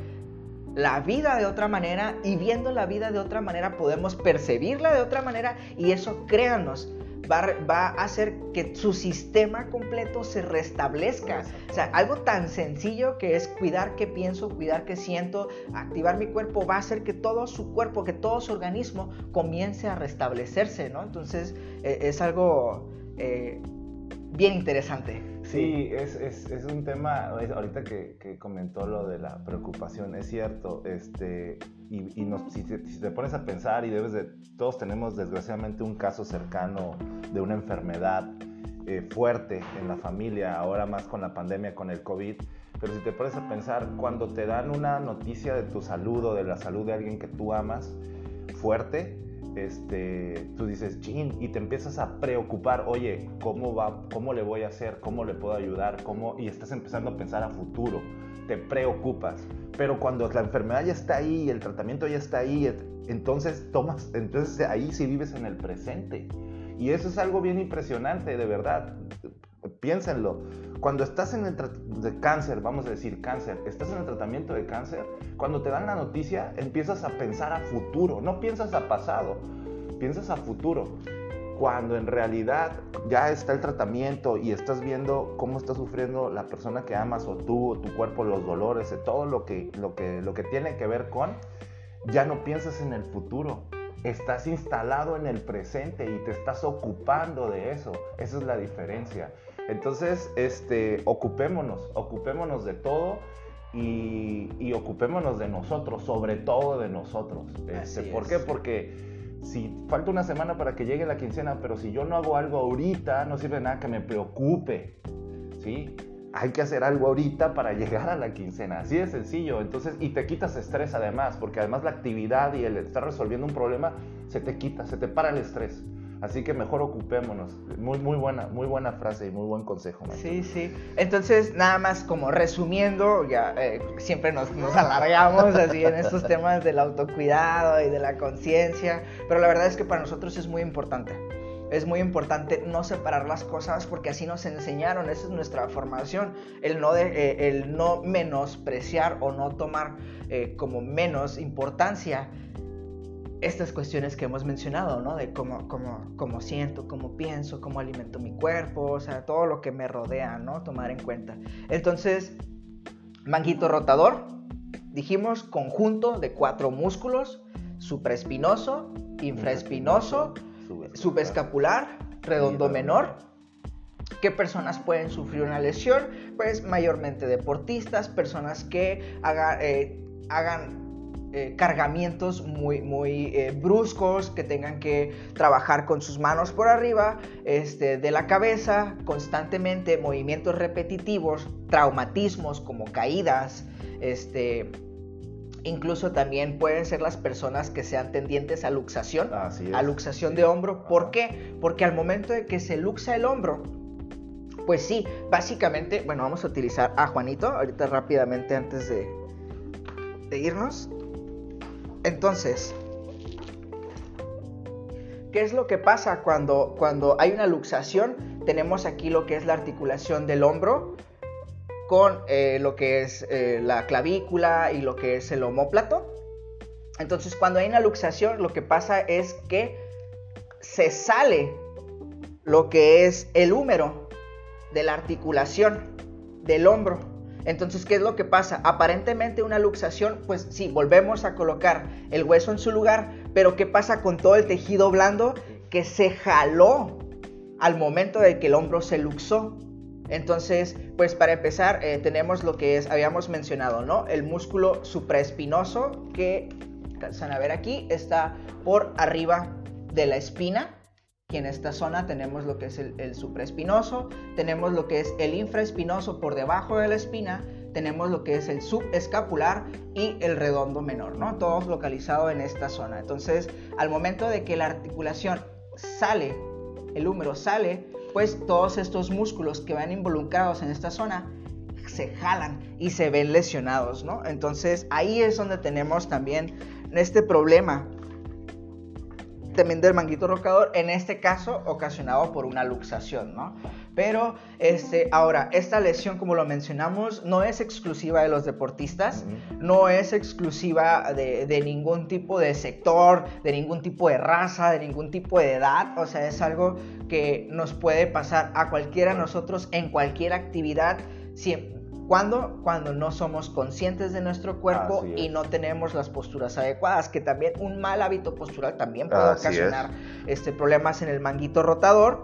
la vida de otra manera y viendo la vida de otra manera podemos percibirla de otra manera y eso, créanos, va, a hacer que su sistema completo se restablezca. O sea, algo tan sencillo que es cuidar qué pienso, cuidar qué siento, activar mi cuerpo, va a hacer que todo su cuerpo, que todo su organismo comience a restablecerse, ¿no? Entonces, e, es algo eh, bien interesante. Sí, es, un tema, ahorita que, comentó lo de la preocupación, es cierto, este, y, si, te pones a pensar y debes de, todos tenemos desgraciadamente un caso cercano de una enfermedad eh, fuerte en la familia, ahora más con la pandemia, con el COVID, pero si te pones a pensar, cuando te dan una noticia de tu salud o de la salud de alguien que tú amas fuerte, este, tú dices, chin, y te empiezas a preocupar, oye, ¿cómo va, cómo le voy a hacer, cómo le puedo ayudar, cómo, y estás empezando a pensar a futuro, te preocupas. Pero cuando la enfermedad ya está ahí, el tratamiento ya está ahí, entonces tomas, entonces ahí sí vives en el presente. Y eso es algo bien impresionante, de verdad. Piénsenlo. Cuando estás en el de cáncer, vamos a decir cáncer, estás en el tratamiento de cáncer, cuando te dan la noticia empiezas a pensar a futuro, no piensas a pasado, piensas a futuro. Cuando en realidad ya está el tratamiento y estás viendo cómo está sufriendo la persona que amas o tú, o tu cuerpo, los dolores, todo lo que, lo que, lo que tiene que ver con, ya no piensas en el futuro, estás instalado en el presente y te estás ocupando de eso. Esa es la diferencia. Entonces, este, ocupémonos, ocupémonos de todo y, ocupémonos de nosotros, sobre todo de nosotros. Este, ¿Por qué? Porque si falta una semana para que llegue la quincena, pero si yo no hago algo ahorita, no sirve nada que me preocupe. ¿Sí? Hay que hacer algo ahorita para llegar a la quincena. Así de sencillo. Entonces, y te quitas estrés además, porque además la actividad y el estar resolviendo un problema se te quita, se te para el estrés. Así que mejor ocupémonos. Muy, muy buena, muy buena frase y muy buen consejo. Sí, sí. Entonces, nada más como resumiendo, ya eh, siempre nos, alargamos así en estos temas del autocuidado y de la conciencia, pero la verdad es que para nosotros es muy importante. Es muy importante no separar las cosas porque así nos enseñaron, esa es nuestra formación, el no, de, eh, el no menospreciar o no tomar eh, como menos importancia estas cuestiones que hemos mencionado, ¿no? De cómo, cómo, cómo, siento, cómo pienso, cómo alimento mi cuerpo, o sea, todo lo que me rodea, ¿no? Tomar en cuenta. Entonces, manguito rotador, dijimos conjunto de cuatro músculos, supraespinoso, infraespinoso, subescapular, redondo menor. ¿Qué personas pueden sufrir una lesión? Pues mayormente deportistas, personas que eh, hagan eh, cargamientos muy, muy eh, bruscos, que tengan que trabajar con sus manos por arriba, este, de la cabeza, constantemente movimientos repetitivos, traumatismos como caídas, este, incluso también pueden ser las personas que sean tendientes a luxación, a luxación de hombro. ¿Por qué? Porque al momento de que se luxa el hombro, pues sí, básicamente, bueno, vamos a utilizar a Juanito ahorita rápidamente antes de, de irnos. Entonces, ¿qué es lo que pasa cuando, cuando hay una luxación? Tenemos aquí lo que es la articulación del hombro con eh, lo que es eh, la clavícula y lo que es el homóplato. Entonces, cuando hay una luxación, lo que pasa es que se sale lo que es el húmero de la articulación del hombro. Entonces, ¿qué es lo que pasa? Aparentemente una luxación, pues sí, volvemos a colocar el hueso en su lugar, pero ¿qué pasa con todo el tejido blando que se jaló al momento de que el hombro se luxó? Entonces, pues para empezar, eh, tenemos lo que es, habíamos mencionado, ¿no? El músculo supraespinoso que, a ver aquí, está por arriba de la espina en esta zona tenemos lo que es el, supraespinoso, tenemos lo que es el infraespinoso por debajo de la espina, tenemos lo que es el subescapular y el redondo menor, ¿no? Todos localizados en esta zona. Entonces, al momento de que la articulación sale, el húmero sale, pues todos estos músculos que van involucrados en esta zona se jalan y se ven lesionados, ¿no? Entonces, ahí es donde tenemos también este problema también del manguito rocador, en este caso ocasionado por una luxación, ¿no? Pero este, ahora, esta lesión, como lo mencionamos, no es exclusiva de los deportistas, no es exclusiva de, de, ningún tipo de sector, de ningún tipo de raza, de ningún tipo de edad. O sea, es algo que nos puede pasar a cualquiera de nosotros en cualquier actividad. Siempre, cuando, cuando no somos conscientes de nuestro cuerpo y no tenemos las posturas adecuadas, que también un mal hábito postural también puede ocasionar este, problemas en el manguito rotador.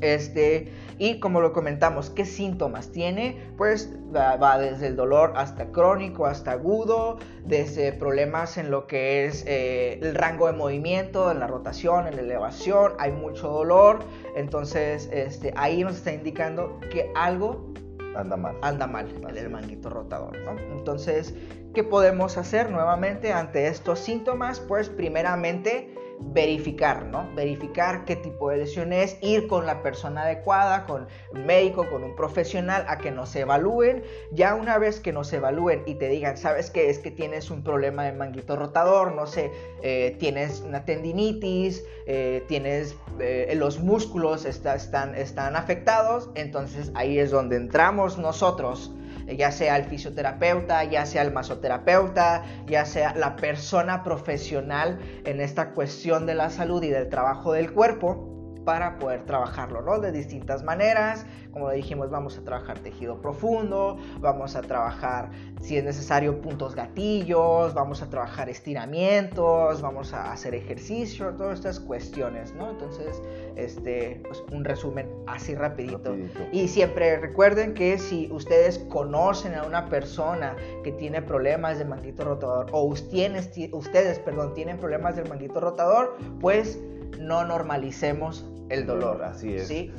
Este, y como lo comentamos, ¿qué síntomas tiene? Pues va, desde el dolor hasta crónico, hasta agudo, desde problemas en lo que es eh, el rango de movimiento, en la rotación, en la elevación, hay mucho dolor. Entonces, este, ahí nos está indicando que algo anda mal. Anda mal el manguito rotador, ¿no? Entonces, ¿qué podemos hacer nuevamente ante estos síntomas? Pues primeramente verificar, ¿no? Verificar qué tipo de lesión es, ir con la persona adecuada, con un médico, con un profesional, a que nos evalúen. Ya una vez que nos evalúen y te digan, ¿sabes qué? Es que tienes un problema de manguito rotador, no sé, eh, tienes una tendinitis, eh, tienes eh, los músculos están, están afectados, entonces ahí es donde entramos nosotros ya sea el fisioterapeuta, ya sea el masoterapeuta, ya sea la persona profesional en esta cuestión de la salud y del trabajo del cuerpo para poder trabajarlo, ¿no? De distintas maneras, como dijimos, vamos a trabajar tejido profundo, vamos a trabajar, si es necesario, puntos gatillos, vamos a trabajar estiramientos, vamos a hacer ejercicio, todas estas cuestiones, ¿no? Entonces, este, pues un resumen así rapidito. Y siempre recuerden que si ustedes conocen a una persona que tiene problemas de manguito rotador o ustedes, ustedes perdón, tienen problemas del manguito rotador, pues no normalicemos el dolor. Así es. ¿sí?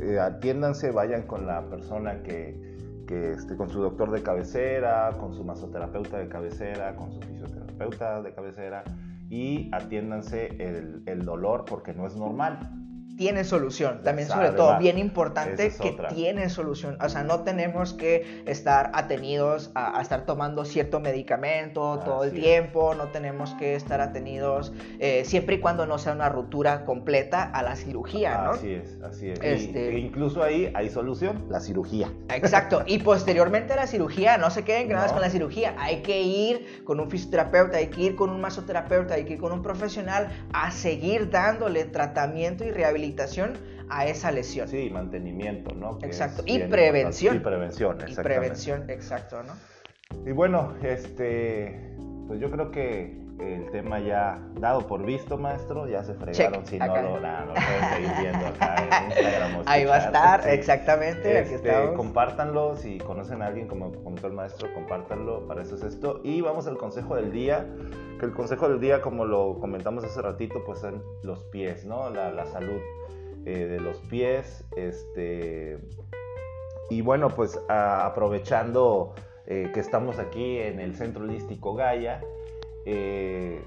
Eh, atiéndanse, vayan con la persona que, que esté con su doctor de cabecera, con su masoterapeuta de cabecera, con su fisioterapeuta de cabecera y atiéndanse el, el dolor porque no es normal tiene solución. También, sobre todo, bien importante que tiene solución. O sea, no tenemos que estar atenidos a, estar tomando cierto medicamento todo el tiempo. No tenemos que estar atenidos eh, siempre y cuando no sea una ruptura completa a la cirugía, ¿no? Así es, así es. Este... E incluso ahí hay solución, la cirugía. Exacto. Y posteriormente a la cirugía, no se queden grabados con la cirugía. Hay que ir con un fisioterapeuta, hay que ir con un masoterapeuta, hay que ir con un profesional a seguir dándole tratamiento y rehabilitación a esa lesión. Sí, mantenimiento, ¿no? exacto. Y prevención. Y prevención. Y prevención, exacto, ¿no? Y bueno, este, pues yo creo que el tema ya dado por visto, maestro, ya se fregaron. si no lo, no, pueden seguir viendo acá en Instagram. Ahí va a estar, exactamente. aquí este, compártanlo, si conocen a alguien como comentó el maestro, compártanlo, para eso es esto. Y vamos al consejo del día, que el consejo del día, como lo comentamos hace ratito, pues son los pies, ¿no? La, la salud eh, de los pies, este... Y bueno, pues aprovechando eh, que estamos aquí en el Centro Holístico Gaia, eh,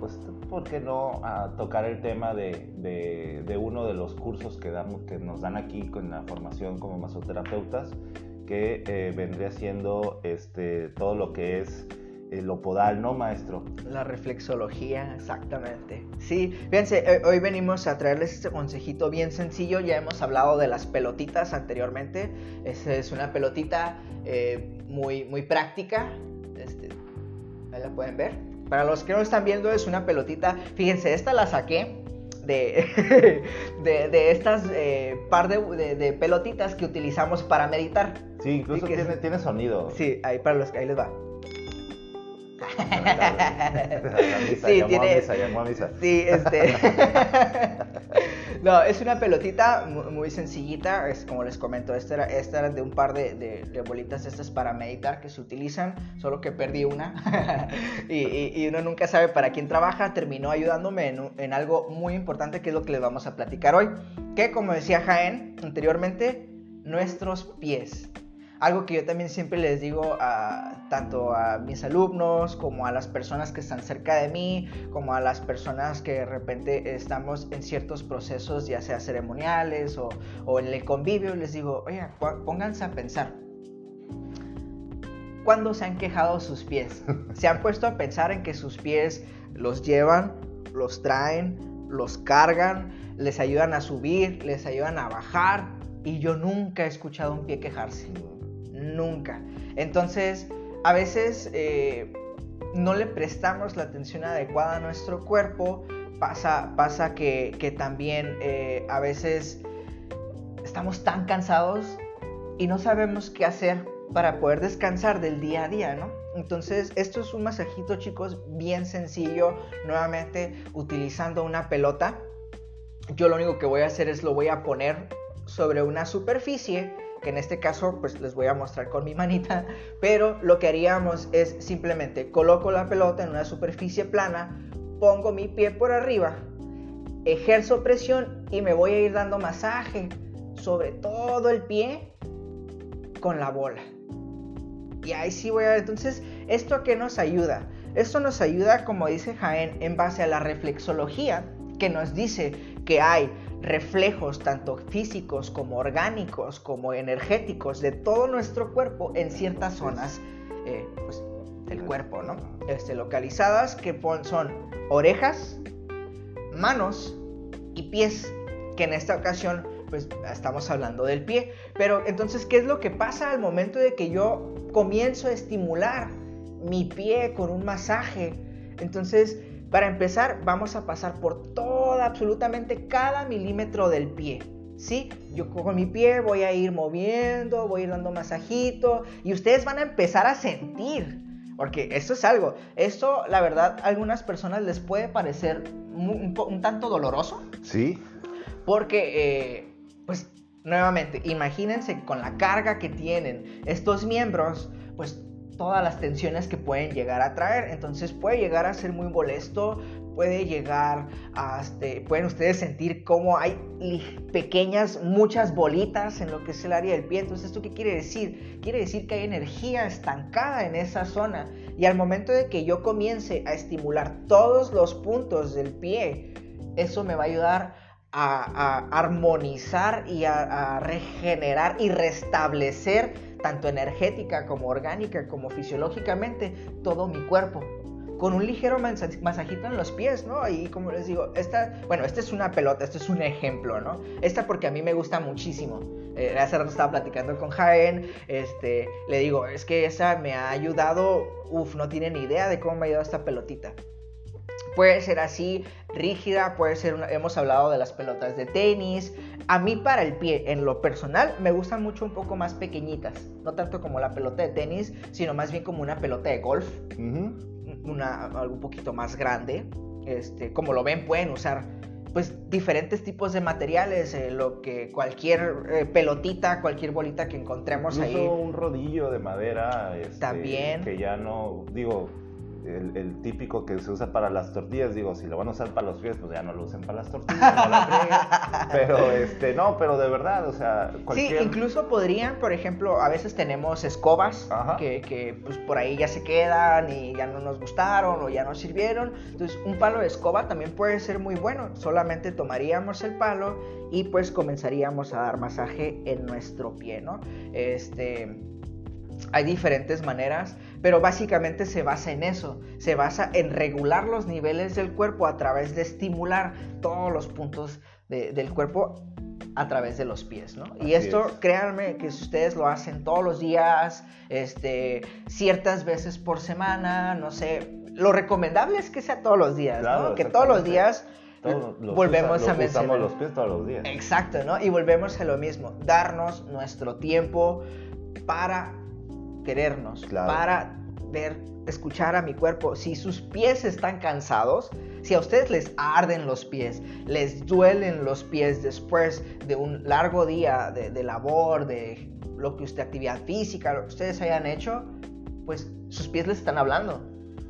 pues, ¿por qué no a tocar el tema de, de, uno de los cursos que, damos, que nos dan aquí con la formación como masoterapeutas, que eh, vendría siendo este, todo lo que es el opodal, ¿no, maestro? La reflexología, exactamente. Sí, fíjense, hoy venimos a traerles este consejito bien sencillo. Ya hemos hablado de las pelotitas anteriormente. Esa es una pelotita eh, muy, muy práctica. Este, ahí la pueden ver. Para los que no están viendo, es una pelotita. Fíjense, esta la saqué de, de, estas eh, par de, de, pelotitas que utilizamos para meditar. Sí, incluso tiene, tiene sonido. Sí, ahí para los que ahí les va. sí, tiene... Sí, este... no, es una pelotita muy, sencillita, es como les comento, esta era, de un par de, bolitas estas para meditar que se utilizan, solo que perdí una y, uno nunca sabe para quién trabaja, terminó ayudándome en algo muy importante que es lo que les vamos a platicar hoy, que como decía Jaén anteriormente, nuestros pies. Algo que yo también siempre les digo a, tanto a mis alumnos como a las personas que están cerca de mí, como a las personas que de repente estamos en ciertos procesos, ya sea ceremoniales o, o en el convivio, les digo, oye, pónganse a pensar. ¿Cuándo se han quejado sus pies? ¿Se han puesto a pensar en que sus pies los llevan, los traen, los cargan, les ayudan a subir, les ayudan a bajar? y yo nunca he escuchado un pie quejarse. Nunca. Entonces, a veces eh, no le prestamos la atención adecuada a nuestro cuerpo. Pasa, pasa que, también eh, a veces estamos tan cansados y no sabemos qué hacer para poder descansar del día a día, ¿no? Entonces, esto es un masajito, chicos, bien sencillo, nuevamente utilizando una pelota. Yo lo único que voy a hacer es lo voy a poner sobre una superficie, en este caso pues les voy a mostrar con mi manita, pero lo que haríamos es simplemente coloco la pelota en una superficie plana, pongo mi pie por arriba, ejerzo presión y me voy a ir dando masaje sobre todo el pie con la bola. Y ahí sí voy a ver. Entonces, ¿esto qué nos ayuda? Esto nos ayuda, como dice Jaén, en base a la reflexología, que nos dice que hay reflejos tanto físicos como orgánicos, como energéticos de todo nuestro cuerpo en ciertas zonas eh, pues, del cuerpo, ¿no? Este, localizadas que son orejas, manos y pies, que en esta ocasión pues estamos hablando del pie. Pero entonces, ¿qué es lo que pasa al momento de que yo comienzo a estimular mi pie con un masaje? Entonces, para empezar, vamos a pasar por toda, absolutamente cada milímetro del pie. ¿Sí? Yo con mi pie voy a ir moviendo, voy a ir dando masajito y ustedes van a empezar a sentir. Porque esto es algo. Esto, la verdad, a algunas personas les puede parecer un, tanto doloroso. Sí. Porque eh, pues nuevamente, imagínense con la carga que tienen estos miembros, pues todas las tensiones que pueden llegar a traer. Entonces puede llegar a ser muy molesto, puede llegar a, este, pueden ustedes sentir como hay pequeñas, muchas bolitas en lo que es el área del pie. Entonces, ¿esto qué quiere decir? Quiere decir que hay energía estancada en esa zona. Y al momento de que yo comience a estimular todos los puntos del pie, eso me va a ayudar a, armonizar y a, regenerar y restablecer tanto energética como orgánica como fisiológicamente todo mi cuerpo con un ligero masajito en los pies, ¿no? Y como les digo, esta, bueno, esta es una pelota, este es un ejemplo, ¿no? Esta porque a mí me gusta muchísimo. Eh, hace rato estaba platicando con Jaén, este, le digo, es que esa me ha ayudado, uff, no tienen ni idea de cómo me ha ayudado esta pelotita. Puede ser así, rígida, puede ser, hemos hablado de las pelotas de tenis. A mí para el pie, en lo personal, me gustan mucho un poco más pequeñitas. No tanto como la pelota de tenis, sino más bien como una pelota de golf. una, algo un poquito más grande. Este, como lo ven, pueden usar pues diferentes tipos de materiales, eh, lo que cualquier eh, pelotita, cualquier bolita que encontremos ahí. un rodillo de madera. Este, También. Que ya no, digo, el, típico que se usa para las tortillas, digo, si lo van a usar para los pies, pues ya no lo usen para las tortillas, no la Pero, este, no, pero de verdad, o sea, cualquier... Sí, incluso podrían, por ejemplo, a veces tenemos escobas que, que, pues por ahí ya se quedan y ya no nos gustaron o ya no sirvieron. Entonces, un palo de escoba también puede ser muy bueno. Solamente tomaríamos el palo y pues comenzaríamos a dar masaje en nuestro pie, ¿no? Este hay diferentes maneras, pero básicamente se basa en eso, se basa en regular los niveles del cuerpo a través de estimular todos los puntos del cuerpo a través de los pies, ¿no? y esto, créanme que si ustedes lo hacen todos los días, este, ciertas veces por semana, no sé, lo recomendable es que sea todos los días, ¿no? Que todos los días volvemos a mencionar. los pies todos los días. Exacto, ¿no? Y volvemos a lo mismo, darnos nuestro tiempo para querernos, para ver, escuchar a mi cuerpo. Si sus pies están cansados, si a ustedes les arden los pies, les duelen los pies después de un largo día de, labor, de lo que usted, actividad física, lo que ustedes hayan hecho, pues sus pies les están hablando.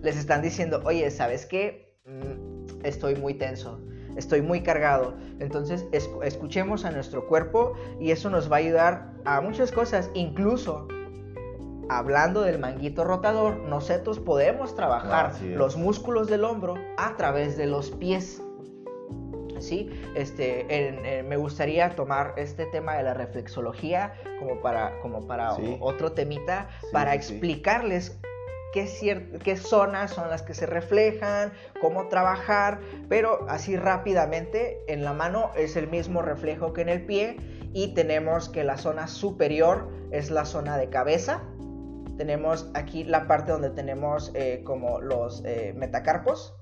Les están diciendo, oye, ¿sabes qué? Mm, estoy muy tenso estoy muy cargado. Entonces escuchemos a nuestro cuerpo y eso nos va a ayudar a muchas cosas, incluso hablando del manguito rotador, nosotros podemos trabajar los músculos del hombro a través de los pies. ¿Sí? Este, me gustaría tomar este tema de la reflexología como para, como para otro temita, para explicarles qué, qué zonas son las que se reflejan, cómo trabajar, pero así rápidamente en la mano es el mismo reflejo que en el pie y tenemos que la zona superior es la zona de cabeza. Tenemos aquí la parte donde tenemos eh, como los eh, metacarpos,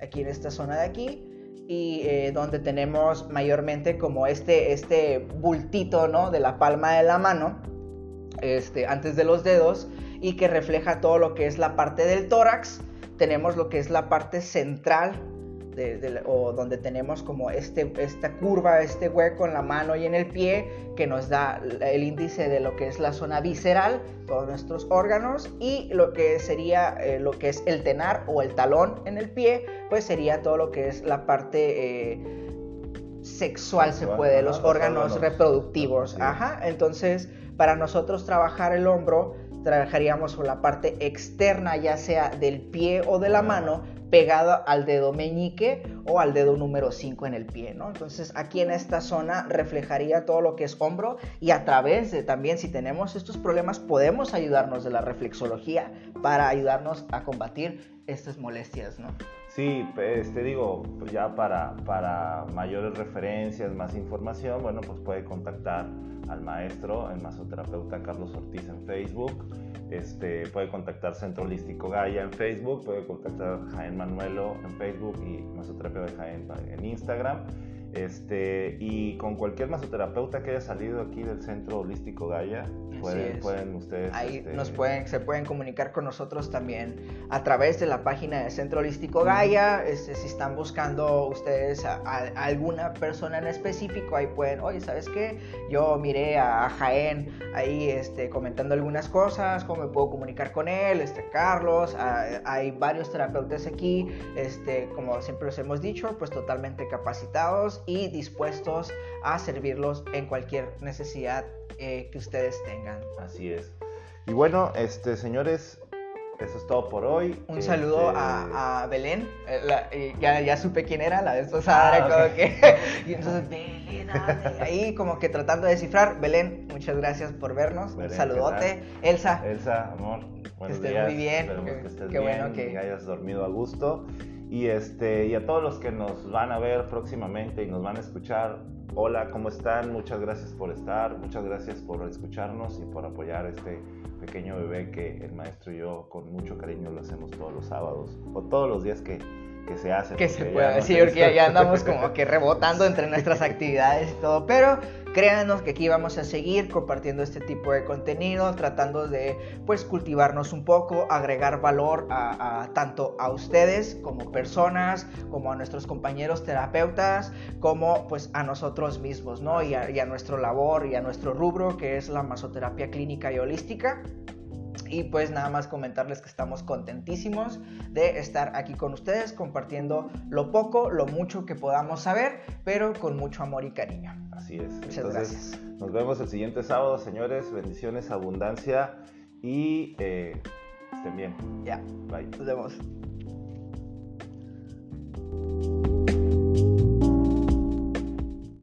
aquí en esta zona de aquí, y eh, donde tenemos mayormente como este, este bultito, ¿no? De la palma de la mano, este, antes de los dedos, y que refleja todo lo que es la parte del tórax. Tenemos lo que es la parte central o donde tenemos como este, esta curva, este hueco en la mano y en el pie que nos da el índice de lo que es la zona visceral, todos nuestros órganos y lo que sería eh, lo que es el tenar o el talón en el pie, pues sería todo lo que es la parte eh, sexual, se puede, los, órganos, reproductivos. Ajá, entonces para nosotros trabajar el hombro trabajaríamos con la parte externa, ya sea del pie o de la mano, pegado al dedo meñique o al dedo número 5 en el pie, ¿no? Entonces aquí en esta zona reflejaría todo lo que es hombro y a través de también si tenemos estos problemas podemos ayudarnos de la reflexología para ayudarnos a combatir estas molestias, ¿no? Sí, pues te digo, pues ya para, para mayores referencias, más información, bueno, pues puede contactar al maestro, el masoterapeuta Carlos Ortiz en Facebook. Este, puede contactar Centro Holístico Gaia en Facebook, puede contactar Jaén Manuelo en Facebook y Masoterapia de Jaén en Instagram. Este, y con cualquier masoterapeuta que haya salido aquí del Centro Holístico Gaia, pueden, ustedes... Ahí este, nos pueden, se pueden comunicar con nosotros también a través de la página de Centro Holístico Gaia. Este, si están buscando ustedes a, alguna persona en específico, ahí pueden, oye, ¿sabes qué? Yo miré a, Jaén ahí este, comentando algunas cosas, cómo me puedo comunicar con él, este, Carlos, hay varios terapeutas aquí, este, como siempre les hemos dicho, pues totalmente capacitados y dispuestos a servirlos en cualquier necesidad eh, que ustedes tengan. Así es. Y bueno, este, señores, eso es todo por hoy. Un saludo a, este, Belén. Eh, ya, ya, supe quién era, la de estos ah, como que. y entonces, Belén, ahí como que tratando de descifrar. Belén, muchas gracias por vernos. Un saludote. Elsa. Elsa, amor. que estés muy bien. que, estés bien, bueno que... que hayas dormido a gusto. Y, este, y a todos los que nos van a ver próximamente y nos van a escuchar, hola, ¿cómo están? Muchas gracias por estar, muchas gracias por escucharnos y por apoyar este pequeño bebé que el maestro y yo con mucho cariño lo hacemos todos los sábados o todos los días que, que se hace. Que se puede, decir porque ya andamos como que rebotando entre nuestras actividades y todo, pero créanos que aquí vamos a seguir compartiendo este tipo de contenido, tratando de pues cultivarnos un poco, agregar valor a, tanto a ustedes como personas, como a nuestros compañeros terapeutas, como pues a nosotros mismos, ¿no? Y a, y a nuestro labor y a nuestro rubro que es la masoterapia clínica y holística. Y pues nada más comentarles que estamos contentísimos de estar aquí con ustedes compartiendo lo poco, lo mucho que podamos saber, pero con mucho amor y cariño. Así es. Muchas gracias. Nos vemos el siguiente sábado, señores. Bendiciones, abundancia y eh, estén bien. Ya. Yeah. Bye. Nos vemos.